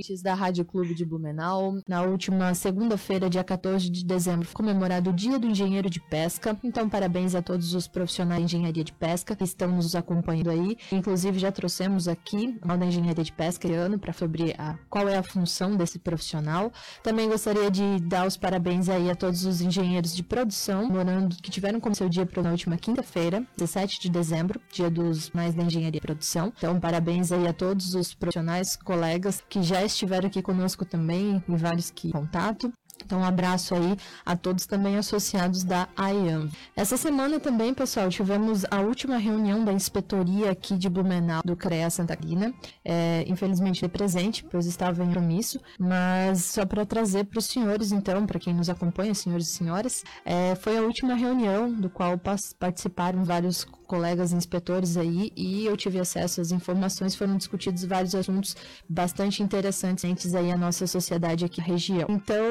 ouvintes da Rádio Clube de Blumenau. Na última segunda-feira, dia 14 de dezembro, foi comemorado o Dia do Engenheiro de Pesca. Então, parabéns a todos os profissionais de engenharia de pesca que estão nos acompanhando aí. Inclusive, já trouxemos aqui a da engenharia de pesca esse ano para sobre a, qual é a função desse profissional. Também gostaria de dar os parabéns aí a todos os engenheiros de produção morando que tiveram como seu dia na última quinta-feira, 17 de dezembro, dia dos mais da engenharia de produção. Então, parabéns aí a todos os profissionais, colegas que já estiveram aqui conosco também, e vários que contato. Então, um abraço aí a todos também associados da IAM. Essa semana também, pessoal, tivemos a última reunião da inspetoria aqui de Blumenau do CREA Santa Catarina. É, infelizmente, presente, pois estava em compromisso, mas só para trazer para os senhores, então, para quem nos acompanha, senhores e senhoras, é, foi a última reunião do qual participaram vários colegas inspetores aí e eu tive acesso às informações, foram discutidos vários assuntos bastante interessantes aí a nossa sociedade aqui na região. Então,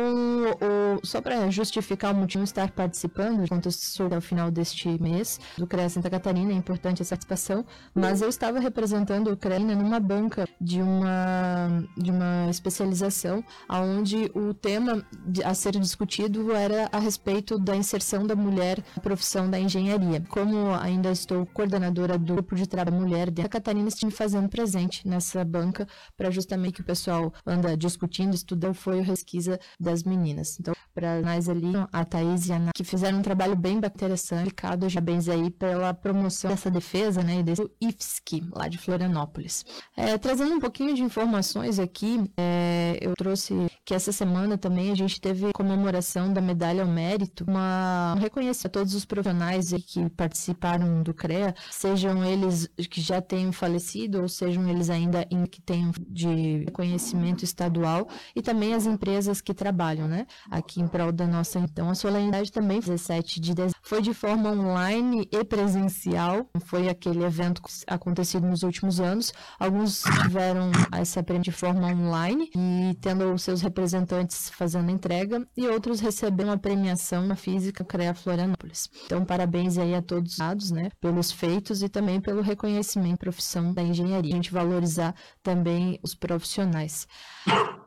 o, só para justificar o motivo de estar participando, sou ao final deste mês do CREA Santa Catarina, é importante essa participação, mas eu estava representando o CREA numa banca de uma, de uma especialização, onde o tema a ser discutido era a respeito da inserção da mulher na profissão da engenharia. Como ainda estou coordenadora do grupo de trabalho mulher da Catarina, estive fazendo presente nessa banca para justamente que o pessoal anda discutindo, estudando, foi a pesquisa das meninas. Então, para nós ali, a Thaís e a Ana, que fizeram um trabalho bem interessante, aplicado já bem aí pela promoção dessa defesa, né, desse IFSC, lá de Florianópolis. É, trazendo um pouquinho de informações aqui, é, eu trouxe que essa semana também a gente teve comemoração da medalha ao mérito, uma um reconhecer a todos os profissionais que participaram do CREA, sejam eles que já tenham falecido ou sejam eles ainda em que tenham de reconhecimento estadual e também as empresas que trabalham, né, aqui em prol da nossa então a solenidade também 17 de dezembro foi de forma online e presencial, foi aquele evento acontecido nos últimos anos. Alguns tiveram essa prêmio de forma online e tendo seus representantes fazendo entrega e outros receberam a premiação na física CREA Florianópolis. Então parabéns aí a todos os né, pelos feitos e também pelo reconhecimento profissão da engenharia. A gente valorizar também os profissionais.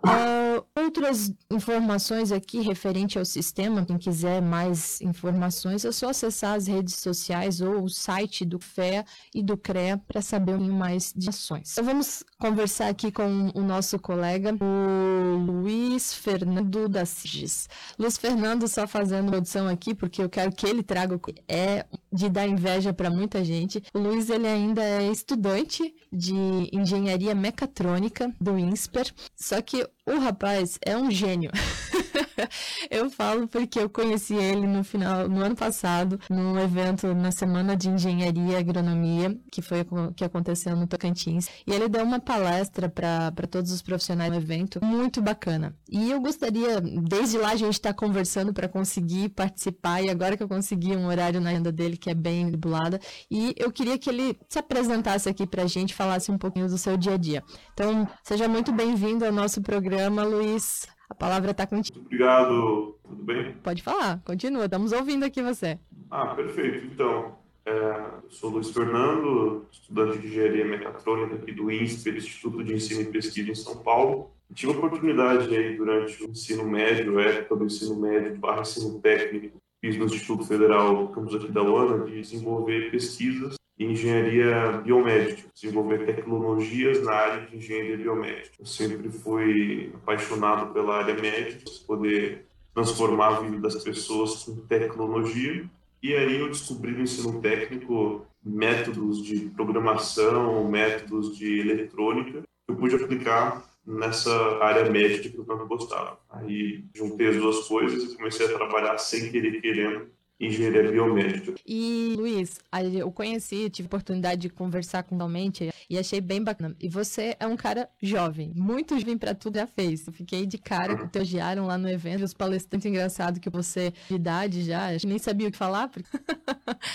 Uh, outras informações aqui referente ao sistema, quem quiser mais informações, é só acessar as redes sociais ou o site do FEA e do CREA para saber um mais de ações. Então vamos conversar aqui com o nosso colega, o Luiz Fernando da Sigis. Luiz Fernando, só fazendo produção aqui, porque eu quero que ele traga o é de dar inveja para muita gente. O Luiz, ele ainda é estudante de engenharia mecatrônica do INSPER, só que o rapaz é um gênio. eu falo porque eu conheci ele no final, no ano passado, num evento na Semana de Engenharia e Agronomia, que foi que aconteceu no Tocantins. E ele deu uma palestra para todos os profissionais do evento, muito bacana. E eu gostaria, desde lá a gente está conversando para conseguir participar, e agora que eu consegui um horário na agenda dele que é bem tribulada, e eu queria que ele se apresentasse aqui para a gente, falasse um pouquinho do seu dia a dia. Então, seja muito bem-vindo ao nosso programa, Luiz. A palavra está contigo. Obrigado, tudo bem? Pode falar, continua, estamos ouvindo aqui você. Ah, perfeito. Então, é, sou Luiz Fernando, estudante de engenharia mecatrônica aqui do INSPER, Instituto de Ensino e Pesquisa em São Paulo. Tive a oportunidade aí durante o ensino médio, época do ensino médio barra ensino técnico, fiz no Instituto Federal Campus aqui da UANA, de desenvolver pesquisas engenharia biomédica, desenvolver tecnologias na área de engenharia biomédica. Eu sempre fui apaixonado pela área médica, poder transformar a vida das pessoas com tecnologia. E aí eu descobri no ensino técnico métodos de programação, métodos de eletrônica que eu pude aplicar nessa área médica que eu tanto gostava. Aí juntei as duas coisas e comecei a trabalhar sem querer querendo engenharia biomédica. E, Luiz, eu conheci, tive oportunidade de conversar com realmente e achei bem bacana. E você é um cara jovem, muito jovem para tudo já fez. Eu fiquei de cara, que elogiaram lá no evento, os palestrantes engraçado que você de idade já, acho que nem sabia o que falar. Porque...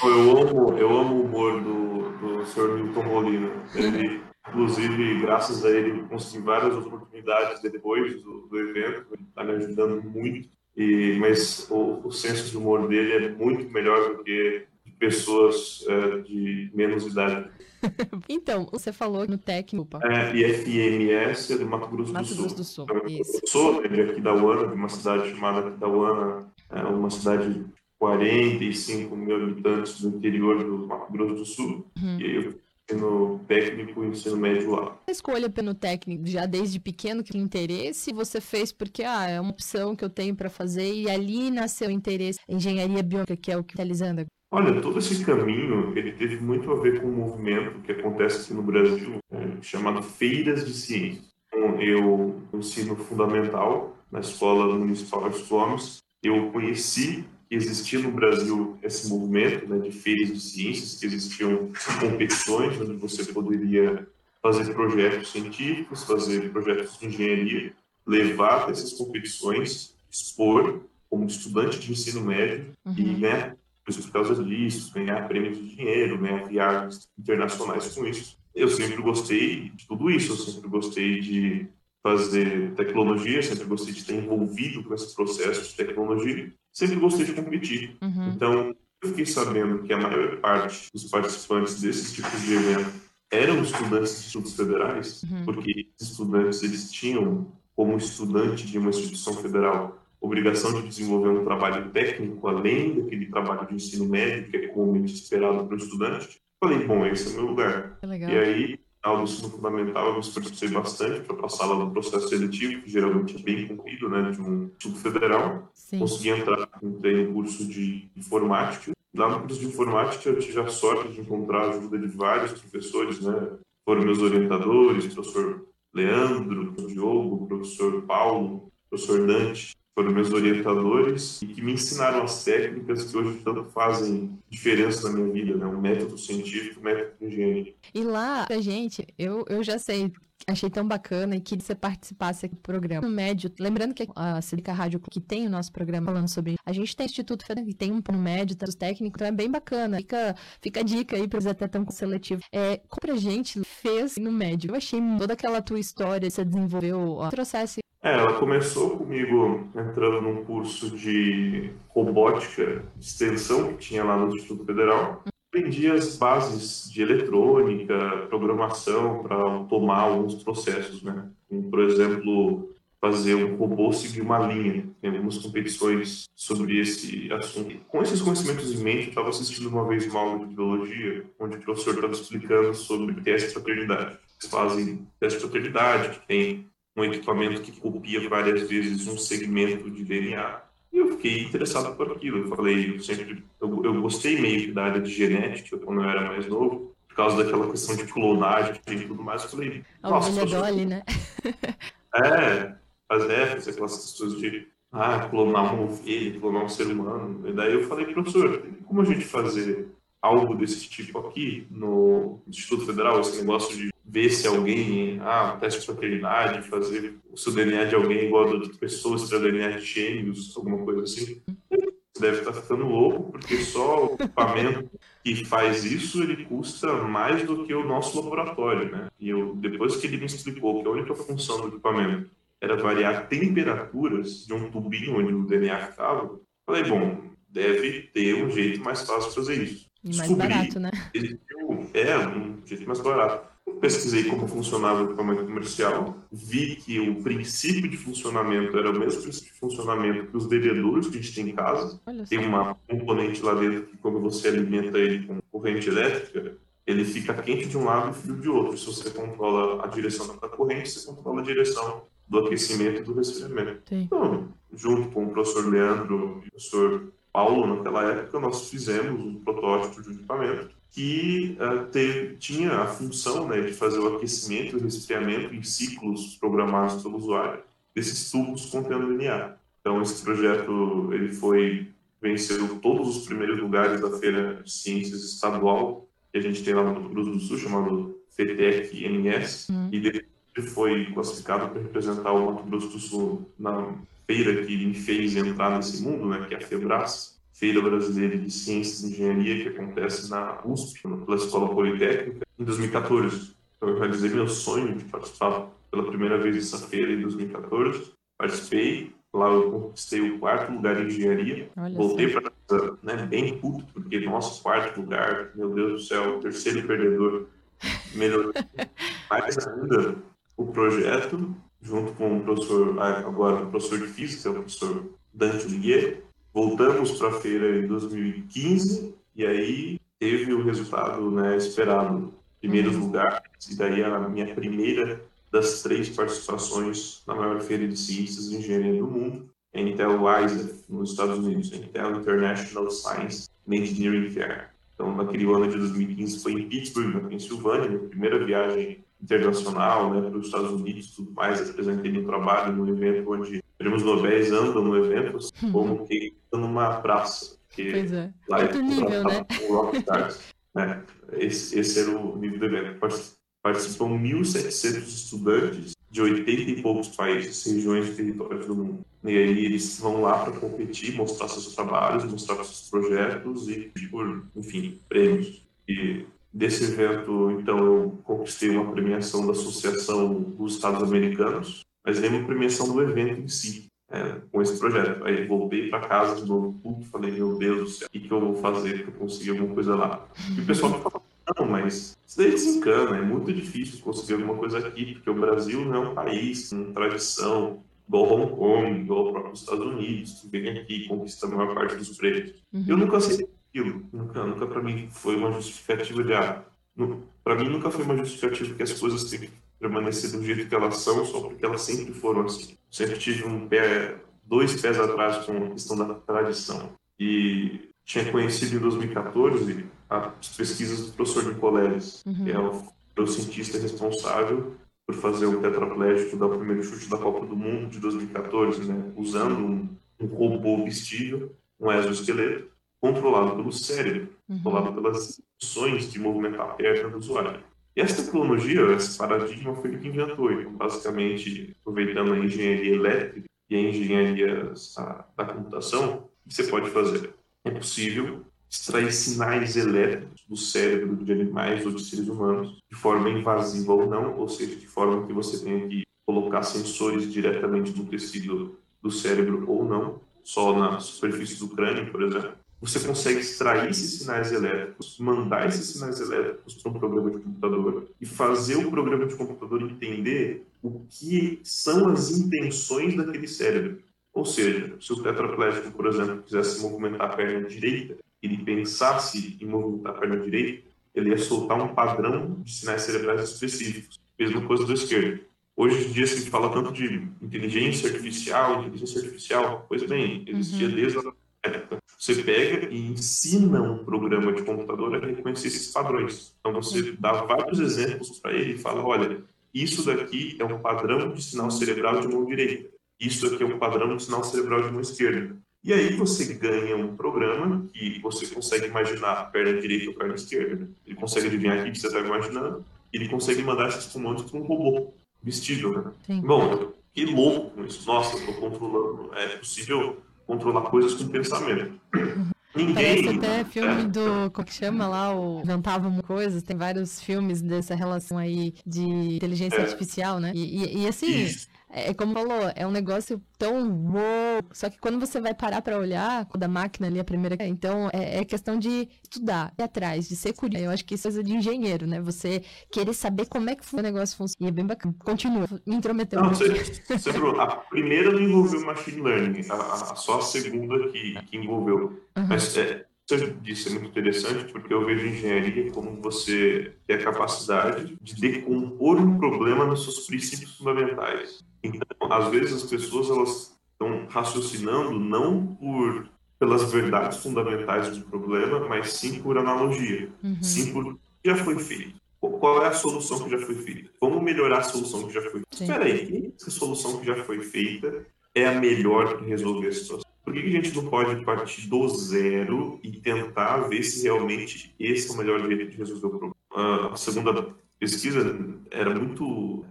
eu amo, eu amo o humor do, do Sr. Milton Molina. Ele Inclusive, graças a ele, consegui várias oportunidades depois do, do evento. Ele está me ajudando muito. E, mas o, o senso de humor dele é muito melhor do que de pessoas é, de menos idade. então, você falou no técnico. É, IFMS é do Mato Grosso Mato do Sul. Grosso do Sul, Então, isso. Eu sou de Aquidauana, de uma cidade chamada Aquidauana, é uma cidade de 45 mil habitantes do interior do Mato Grosso do Sul. Uhum. E eu ensino técnico e ensino médio lá. A escolha pelo técnico, já desde pequeno, que interesse você fez porque ah, é uma opção que eu tenho para fazer e ali nasceu o interesse em engenharia biônica, que é o que está realizando agora. Olha, todo esse caminho, ele teve muito a ver com um movimento que acontece aqui no Brasil, é, chamado Feiras de Ciências. Então, eu ensino fundamental na Escola Municipal de Gomes. Eu conheci que existia no Brasil esse movimento né, de feiras de ciências, que existiam competições onde você poderia fazer projetos científicos, fazer projetos de engenharia, levar essas competições, expor como estudante de ensino médio Uhum. e ganhar coisas por causa disso, ganhar prêmios de dinheiro, ganhar viagens internacionais com isso. Eu sempre gostei de tudo isso, eu sempre gostei de fazer tecnologia, sempre gostei de estar envolvido com esse processo de tecnologia, sempre gostei de competir. Uhum. Então, eu fiquei sabendo que a maior parte dos participantes desses tipos de evento eram estudantes de institutos federais, Uhum. porque esses estudantes eles tinham, como estudante de uma instituição federal, obrigação de desenvolver um trabalho técnico além daquele trabalho de ensino médio que é comumente esperado para o estudante. Falei, bom, esse é o meu lugar. Legal. E aí, do ensino fundamental, eu me esforcei bastante para passar lá no processo seletivo, que geralmente é bem comprido, né, de um instituto federal. Sim. Consegui entrar, entrei no curso de informática. Lá no curso de informática eu tive a sorte de encontrar a ajuda de vários professores, né? Foram meus orientadores, professor Leandro, professor Diogo, professor Paulo, professor Dante, foram meus orientadores e que me ensinaram as técnicas que hoje tanto fazem diferença na minha vida, né? O método científico, o método de engenharia. E lá, pra gente, eu, eu já sei, achei tão bacana e que você participasse aqui do programa. No médio, lembrando que a Silica Rádio, que tem o nosso programa falando sobre a gente tem Instituto que tem um no médio, tá, os técnicos, então é bem bacana. Fica, fica a dica aí pra eles até tão seletivo. É, como pra gente fez no médio? Eu achei toda aquela tua história, você desenvolveu, ó, trouxesse É, ela começou comigo entrando num curso de robótica, de extensão que tinha lá no Instituto Federal. Aprendi as bases de eletrônica, programação para tomar alguns processos, né? Como, por exemplo, fazer um robô seguir uma linha. Tem algumas competições sobre esse assunto. Com esses conhecimentos em mente, eu estava assistindo uma vez uma aula de biologia, onde o professor estava explicando sobre teste de paternidade. Eles fazem teste de paternidade, que tem um equipamento que copia várias vezes um segmento de DNA. E eu fiquei interessado por aquilo. Eu falei, eu sempre, eu, eu gostei meio que da área de genética quando eu era mais novo, por causa daquela questão de clonagem e tudo mais. Eu falei, a nossa, professor, Dolly, né? é, fazer, fazer aquelas questões de ah, clonar uma ovelha, clonar um ser humano. E daí eu falei, professor, como a gente fazer algo desse tipo aqui no Instituto Federal, esse negócio de ver se alguém, ah, teste de paternidade, fazer o seu DNA de alguém igual a de outra pessoa, se é DNA de gêmeos, alguma coisa assim. Você deve estar ficando louco, porque só o equipamento que faz isso, ele custa mais do que o nosso laboratório, né? E eu, depois que ele me explicou que a única função do equipamento era variar temperaturas de um tubinho onde o DNA ficava, falei, bom, deve ter um jeito mais fácil de fazer isso. E mais Descobri barato, né? existiu, é, um jeito mais barato. Pesquisei como funcionava o equipamento comercial, vi que o princípio de funcionamento era o mesmo princípio de funcionamento que os bebedouros que a gente tem em casa. Tem uma componente lá dentro que quando você alimenta ele com corrente elétrica, ele fica quente de um lado e frio de outro. Se você controla a direção da corrente, você controla a direção do aquecimento e do resfriamento. Sim. Então, junto com o professor Leandro e o professor Paulo, naquela época, nós fizemos um protótipo de um equipamento que uh, tinha a função né, de fazer o aquecimento e o resfriamento em ciclos programados pelo usuário desses tubos contendo DNA. Então, esse projeto ele foi venceu todos os primeiros lugares da Feira de Ciências Estadual que a gente tem lá no Mato Grosso do Sul, chamado FETEC NS, Hum. e depois foi classificado para representar o Mato Grosso do Sul na feira que me fez entrar nesse mundo, né, que é a FEBRAS, Feira Brasileira de Ciências e Engenharia, que acontece na USP, pela Escola Politécnica, em 2014. Então, eu realizei meu sonho de participar pela primeira vez dessa feira em 2014. Participei, Lá eu conquistei o quarto lugar em engenharia. Olha Voltei para casa né, bem puto, porque nosso quarto lugar, meu Deus do céu, terceiro perdedor. Melhorou mais ainda o projeto, junto com o professor, agora o professor de física, o professor Dante Liguet. Voltamos para a feira em 2015 e aí teve o resultado né, esperado. Primeiros uhum. lugares, e daí a minha primeira das três participações na maior feira de ciências e engenharia do mundo, a Intel ISA, nos Estados Unidos, a Intel International Science and Engineering Fair. Então, naquele ano de 2015, foi em Pittsburgh, na Pensilvânia, minha primeira viagem internacional né, para os Estados Unidos tudo mais. Apresentei meu trabalho no evento onde prêmios Nobel andam no evento, assim, como que numa praça. Que pois é. Lá Outro nível, né? né? Esse, esse era o nível do evento. Participam 1.700 estudantes de 80 e poucos países, regiões e territórios do mundo. E aí eles vão lá para competir, mostrar seus trabalhos, mostrar seus projetos e, por, enfim, prêmios. E desse evento, então, eu conquistei uma premiação da Associação dos Estados Americanos, mas nem uma premiação do evento em si, é, com esse projeto. Aí voltei para casa de novo, puto, falei, meu Deus do céu, o que, que eu vou fazer para conseguir alguma coisa lá? E o pessoal fala, não, mas isso daí desencana, é muito difícil conseguir alguma coisa aqui, porque o Brasil não é um país com tradição, igual Hong Kong, igual o próprio Estados Unidos, que vem aqui e conquista a maior parte dos prêmios. Uhum. Eu nunca aceitei aquilo, nunca, nunca para mim foi uma justificativa de, ah, para mim nunca foi uma justificativa que as coisas têm que permanecer do jeito que elas são, só porque elas sempre foram assim. Sempre tive um pé, dois pés atrás com a questão da tradição. E tinha conhecido em 2014 as pesquisas do professor Nicoleles, uhum. que é o, cientista responsável por fazer o tetraplégico dar o primeiro chute da Copa do Mundo de 2014, né, usando um, um robô vestível, um exoesqueleto, controlado pelo cérebro, uhum. controlado pelas funções de movimentar a perna do usuário. E essa tecnologia, esse paradigma foi ele que inventou. Então, basicamente, aproveitando a engenharia elétrica e a engenharia da computação, o que você pode fazer? É possível extrair sinais elétricos do cérebro de animais ou de seres humanos, de forma invasiva ou não, ou seja, de forma que você tenha que colocar sensores diretamente no tecido do cérebro ou não, só na superfície do crânio, por exemplo. Você consegue extrair esses sinais elétricos, mandar esses sinais elétricos para um programa de computador e fazer o programa de computador entender o que são as intenções daquele cérebro. Ou seja, se o tetraplégico, por exemplo, quisesse movimentar a perna direita, ele pensasse em movimentar a perna direita, ele ia soltar um padrão de sinais cerebrais específicos. Mesma coisa do esquerdo. Hoje em dia se fala tanto de inteligência artificial, inteligência artificial, pois bem, existia uhum. desde a. Você pega e ensina um programa de computador a reconhecer esses padrões. Então você dá vários exemplos para ele e fala, olha, isso daqui é um padrão de sinal cerebral de mão direita. Isso aqui é um padrão de sinal cerebral de mão esquerda. E aí você ganha um programa que você consegue imaginar a perna direita ou a perna esquerda. Ele consegue adivinhar aqui que você está imaginando. Ele consegue mandar esses comandos para um robô vestível, né? Bom, que louco com isso. Nossa, estou controlando. É possível controlar coisas com pensamento. Ninguém. Parece até filme é. do. Como que chama lá? O Inventavam Coisas. Tem vários filmes dessa relação aí de inteligência é. artificial, né? E, e, e assim. Isso. É, é como falou, é um negócio tão bom. Só que quando você vai parar para olhar da máquina ali, a primeira. Então, é, é, questão de estudar, ir atrás, de ser curioso. Eu acho que isso é coisa de engenheiro, né? Você querer saber como é que o negócio funciona. E é bem bacana. Continua, me intrometeu. Não, você, você falou, a primeira não envolveu machine learning, a, a, só a segunda que, que envolveu. Uhum. Mas é, você disse é muito interessante porque eu vejo engenharia como você ter a capacidade de decompor um problema nos seus princípios fundamentais. Então, às vezes as pessoas elas estão raciocinando não por pelas verdades fundamentais do problema, mas sim por analogia, uhum. sim por que já foi feito. Qual é a solução que já foi feita? Vamos melhorar a solução que já foi feita. Espera aí, essa solução que já foi feita é a melhor para resolver a situação? Por que a gente não pode partir do zero e tentar ver se realmente esse é o melhor jeito de resolver o problema? A segunda pesquisa era muito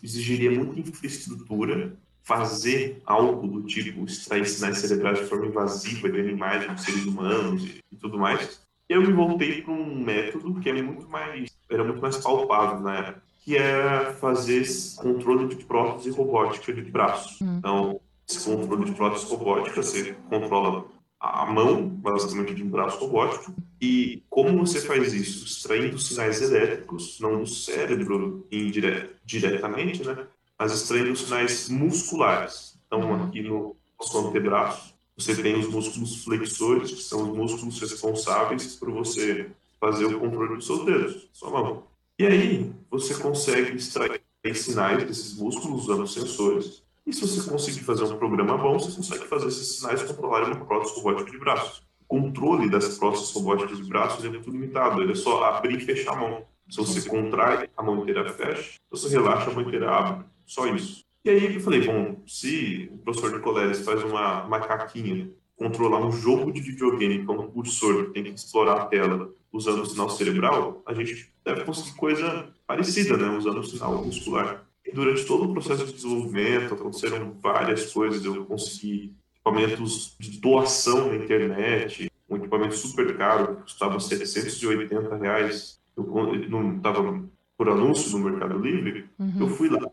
exigiria muita infraestrutura fazer algo do tipo extrair sinais cerebrais de forma invasiva de animais, de seres humanos e, e tudo mais. Eu me voltei para um método que é muito mais era muito mais palpável na época, que é fazer controle de prótese robótica de braços. Hum. Então esse controle de prótese robótica, você controla a mão, basicamente de um braço robótico. E como você faz isso? Extraindo sinais elétricos, não do cérebro indire diretamente, né? mas extraindo sinais musculares. Então, aqui no nosso antebraço, você tem os músculos flexores, que são os músculos responsáveis por você fazer o controle dos seus dedos, sua mão. E aí, você consegue extrair sinais desses músculos usando sensores e se você conseguir fazer um programa bom, você consegue fazer esses sinais controlarem uma prótese robótica de braço. O controle dessas próteses robóticas de braços é muito limitado, ele é só abrir e fechar a mão. Se você contrai, a mão inteira fecha, se você relaxa, a mão inteira abre. Só isso. E aí eu falei, bom, se o professor Nicoleles faz uma macaquinha controlar um jogo de videogame com um cursor que tem que explorar a tela usando o sinal cerebral, a gente deve conseguir coisa parecida, né? Usando o sinal muscular durante todo o processo de desenvolvimento aconteceram várias coisas. Eu consegui equipamentos de doação na internet, um equipamento super caro que custava 780 reais. Eu não estava por anúncio no Mercado Livre. Uhum. Eu fui lá,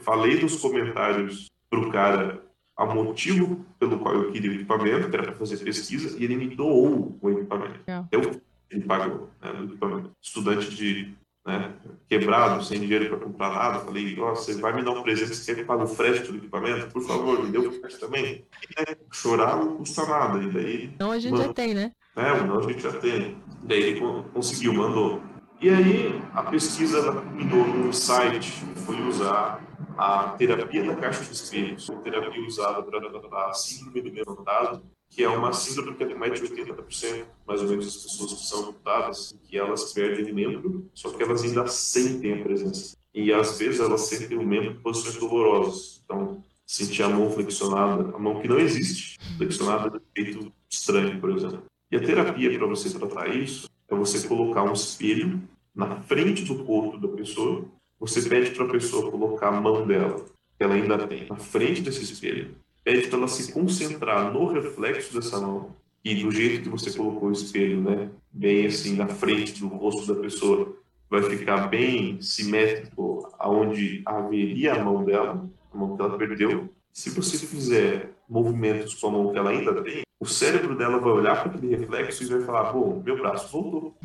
falei nos comentários para o cara a motivo pelo qual eu queria o equipamento, que era para fazer pesquisa, e ele me doou o equipamento. Eu, ele pagou né, o equipamento. Estudante de né, quebrado, sem dinheiro para comprar nada. Falei, ó, você vai me dar um presente, você quer que pague o frete do equipamento? Por favor, me dê o frete também. E, né, chorar não custa nada. E daí, não, a gente mano, já tem, né? É, não, a gente já tem. Daí ele conseguiu, mandou. E aí a pesquisa culminou num site que foi usar a terapia da caixa de espelhos, terapia usada para a síndrome do meu fantasma, que é uma síndrome que de 80%, mais ou menos, das pessoas que são amputadas, que elas perdem membro, só que elas ainda sentem a presença. E às vezes elas sentem o membro em posições dolorosas. Então, sentir a mão flexionada, a mão que não existe, flexionada de jeito estranho, por exemplo. E a terapia para você tratar isso é você colocar um espelho na frente do corpo da pessoa. Você pede para a pessoa colocar a mão dela, que ela ainda tem, na frente desse espelho pede para ela se concentrar no reflexo dessa mão e do jeito que você colocou o espelho, né, bem assim na frente do rosto da pessoa, vai ficar bem simétrico aonde haveria a mão dela, a mão que ela perdeu. Se você fizer movimentos com a mão que ela ainda tem, o cérebro dela vai olhar para aquele reflexo e vai falar: bom, meu braço voltou.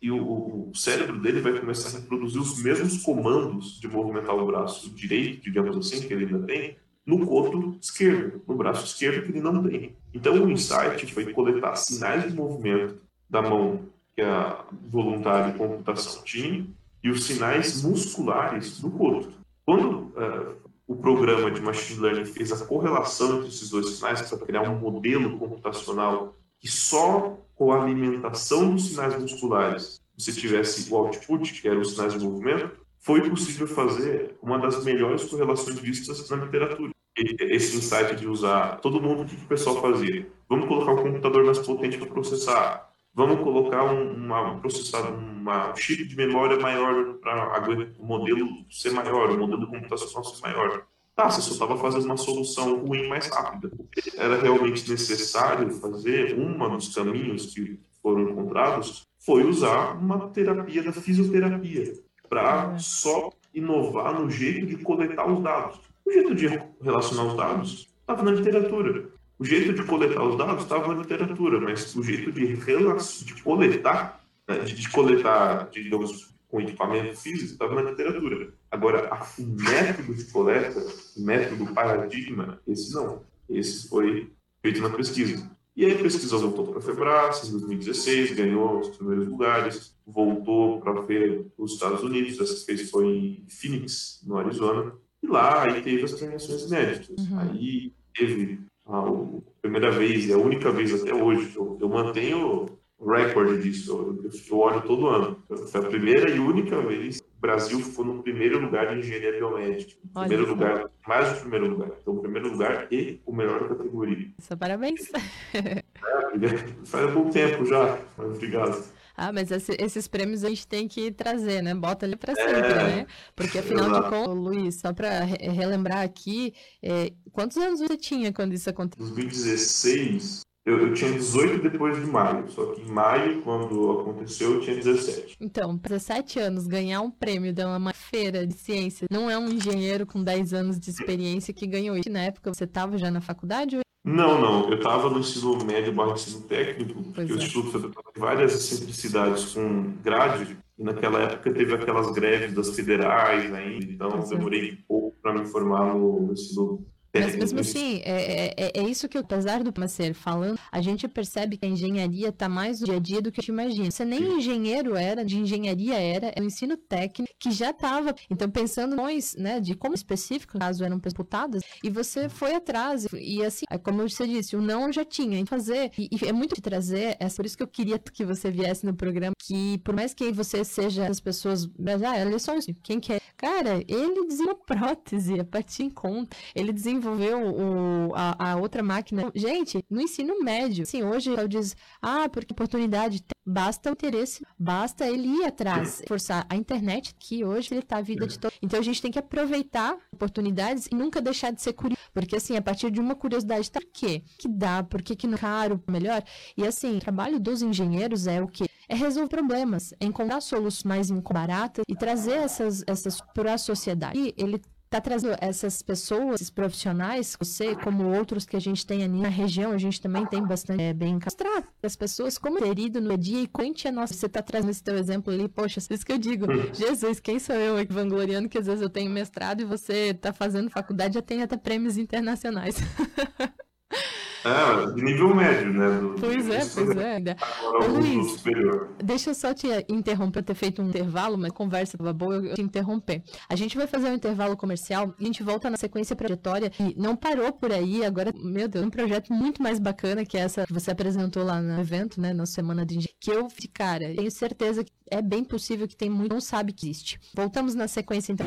E o, o, cérebro dele vai começar a reproduzir os mesmos comandos de movimentar o braço direito, digamos assim, que ele ainda tem, no corpo esquerdo, no braço esquerdo, que ele não tem. Então, o insight foi coletar sinais de movimento da mão que a voluntária de computação tinha e os sinais musculares do corpo. Quando uh, o programa de machine learning fez a correlação entre esses dois sinais para criar um modelo computacional que só com a alimentação dos sinais musculares você tivesse o output, que eram os sinais de movimento, foi possível fazer uma das melhores correlações vistas na literatura. Esse insight de usar todo mundo, o que o pessoal fazia? Vamos colocar um computador mais potente para processar. Vamos colocar um, uma, uma, um chip de memória maior para o modelo ser maior, o modelo computacional ser maior. Tá, você só estava fazendo uma solução ruim mais rápida. Era realmente necessário fazer um dos caminhos que foram encontrados foi usar uma terapia da fisioterapia para só inovar no jeito de coletar os dados. O jeito de relacionar os dados estava na literatura. O jeito de coletar os dados estava na literatura, mas o jeito de, de coletar, né, de, coletar, digamos, com equipamento físico, estava na literatura. Agora, o método de coleta, o método paradigma, esse não. Esse foi feito na pesquisa. E aí a pesquisa voltou para a Febras em 2016, ganhou os primeiros lugares, voltou para ver os Estados Unidos, essa vez foi em Phoenix, no Arizona, e lá aí teve as premiações inéditas. Uhum. Aí teve a, a, primeira vez e a única vez até hoje, eu, eu mantenho o recorde disso, eu, eu, olho todo ano. Foi a primeira e única vez o Brasil ficou no primeiro lugar de engenharia biomédica. Primeiro lugar, mais o primeiro lugar. Então, o primeiro lugar e o melhor categoria. Isso, parabéns. É, faz algum tempo já, mas obrigado. Ah, mas esse, esses prêmios a gente tem que trazer, né? Bota ali para sempre, é, né? Porque afinal exato. de contas, Luiz, só para relembrar aqui, é, quantos anos você tinha quando isso aconteceu? 2016, Eu, eu, tinha 18 depois de maio, só que em maio, quando aconteceu, eu tinha 17. Então, 17 anos, ganhar um prêmio de uma feira de ciência, não é um engenheiro com 10 anos de experiência que ganhou isso. Na época, você estava já na faculdade? Ou... Não, não. Eu estava no ensino médio barra ensino técnico, porque é. o Instituto Federal tem várias simplicidades com grade, e naquela época teve aquelas greves das federais ainda, então eu demorei pouco para me formar no ensino mas mesmo assim, é, é, é, isso que, apesar do Macer falando, a gente percebe que a engenharia está mais no dia a dia do que a gente imagina. Você nem engenheiro era, de engenharia era, é o ensino técnico que já estava. Então, pensando nós, né, de como específico, caso eram disputadas, e você foi atrás. E assim, é como você disse, o não já tinha em fazer. E, e, é muito de trazer, é por isso que eu queria que você viesse no programa, que por mais que você seja as pessoas, ah, é só quem quer. Cara, ele desenvolveu prótese a partir em conta. Ele desenvolveu desenvolveu o, a, a, outra máquina. Gente, no ensino médio, assim, hoje eu diz, ah, porque oportunidade basta o interesse, basta ele ir atrás, forçar a internet, que hoje ele tá a vida de todo. Então a gente tem que aproveitar oportunidades e nunca deixar de ser curioso, porque assim, a partir de uma curiosidade, tá, por quê? Que dá, por que que não é caro, melhor? E assim, o trabalho dos engenheiros é o que é resolver problemas, é encontrar soluções mais baratas e trazer essas essas para a sociedade. E ele está trazendo essas pessoas, esses profissionais, você, como outros que a gente tem ali na região, a gente também tem bastante é, bem mostrar as pessoas como ido no dia e quente a nossa. Você está trazendo esse teu exemplo ali, poxa, é isso que eu digo, Jesus, quem sou eu aqui vangloriando que às vezes eu tenho mestrado e você está fazendo faculdade já tem até prêmios internacionais. É, de nível médio, né? Do, pois é, pois é. Ainda. Ô, Luiz, superior. deixa eu só te interromper, ter feito um intervalo, mas conversa estava boa, eu te interromper. A gente vai fazer um intervalo comercial a gente volta na sequência trajetória e não parou por aí, agora, meu Deus, um projeto muito mais bacana que essa que você apresentou lá no evento, né, na Semana de Engenharia, que eu, cara, tenho certeza que é bem possível que tem muito não sabe que existe. Voltamos na sequência então.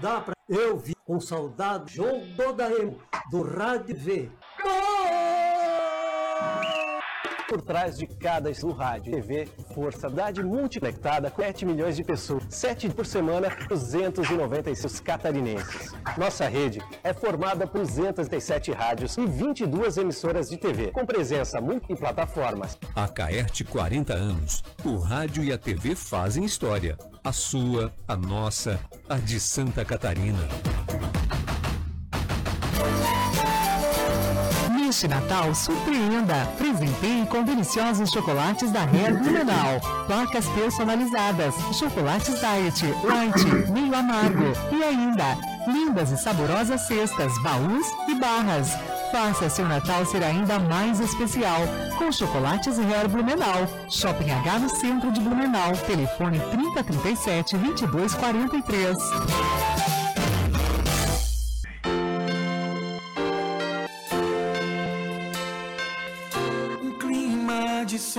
Dá pra eu vi com saudade jogo toda eu do Rádio V. Por trás de cada do rádio, TV, força, dade multiconectada, 7 milhões de pessoas, 7 por semana, 296 catarinenses. Nossa rede é formada por 207 rádios e 22 emissoras de TV, com presença muito em plataformas. A Caerte 40 anos. O rádio e a TV fazem história. A sua, a nossa, a de Santa Catarina. Neste Natal, surpreenda! Presenteie com deliciosos chocolates da Rare Blumenau. Placas personalizadas, chocolates diet, light, meio amargo e ainda lindas e saborosas cestas, baús e barras. Faça seu Natal ser ainda mais especial com chocolates Rare Blumenau. Shopping H no centro de Blumenau. Telefone 3037 2243.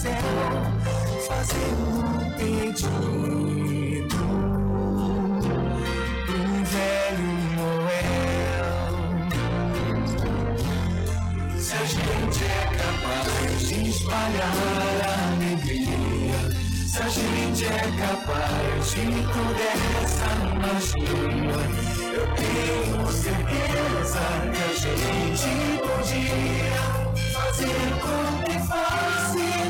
Céu, fazer um pedido pro velho Noel. Se a gente é capaz de espalhar a alegria, se a gente é capaz de toda essa magia. Eu tenho certeza que a gente podia fazer com que fosse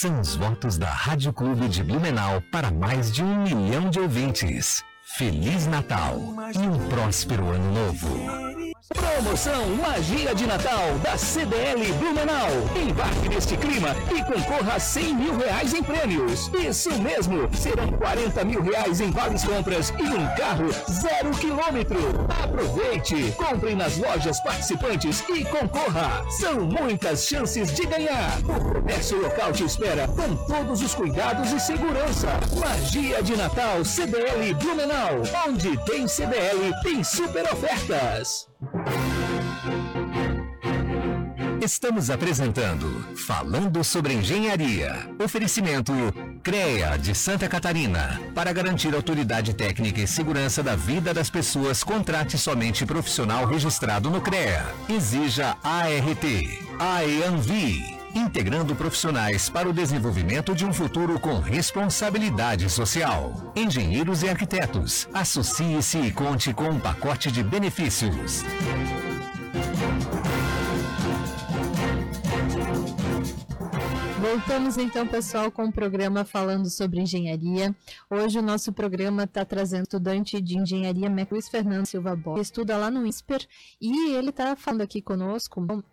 São os votos da Rádio Clube de Blumenau para mais de um milhão de ouvintes. Feliz Natal e um próspero Ano Novo. Promoção Magia de Natal da CDL Blumenau. Embarque neste clima e concorra a 100 mil reais em prêmios. Isso mesmo, serão 40 mil reais em vales compras e um carro zero quilômetro. Aproveite, compre nas lojas participantes e concorra. São muitas chances de ganhar. O comércio local te espera com todos os cuidados e segurança. Magia de Natal CDL Blumenau. Onde tem CDL, tem super ofertas. Estamos apresentando Falando sobre Engenharia. Oferecimento CREA de Santa Catarina. Para garantir autoridade técnica e segurança da vida das pessoas, contrate somente profissional registrado no CREA. Exija ART. AEANVI. Integrando profissionais para o desenvolvimento de um futuro com responsabilidade social. Engenheiros e arquitetos. Associe-se e conte com um pacote de benefícios. Voltamos então, pessoal, com o programa falando sobre engenharia. Hoje o nosso programa está trazendo estudante de engenharia Luiz Fernando Silva Borges, estuda lá no INSPER, e ele está falando aqui conosco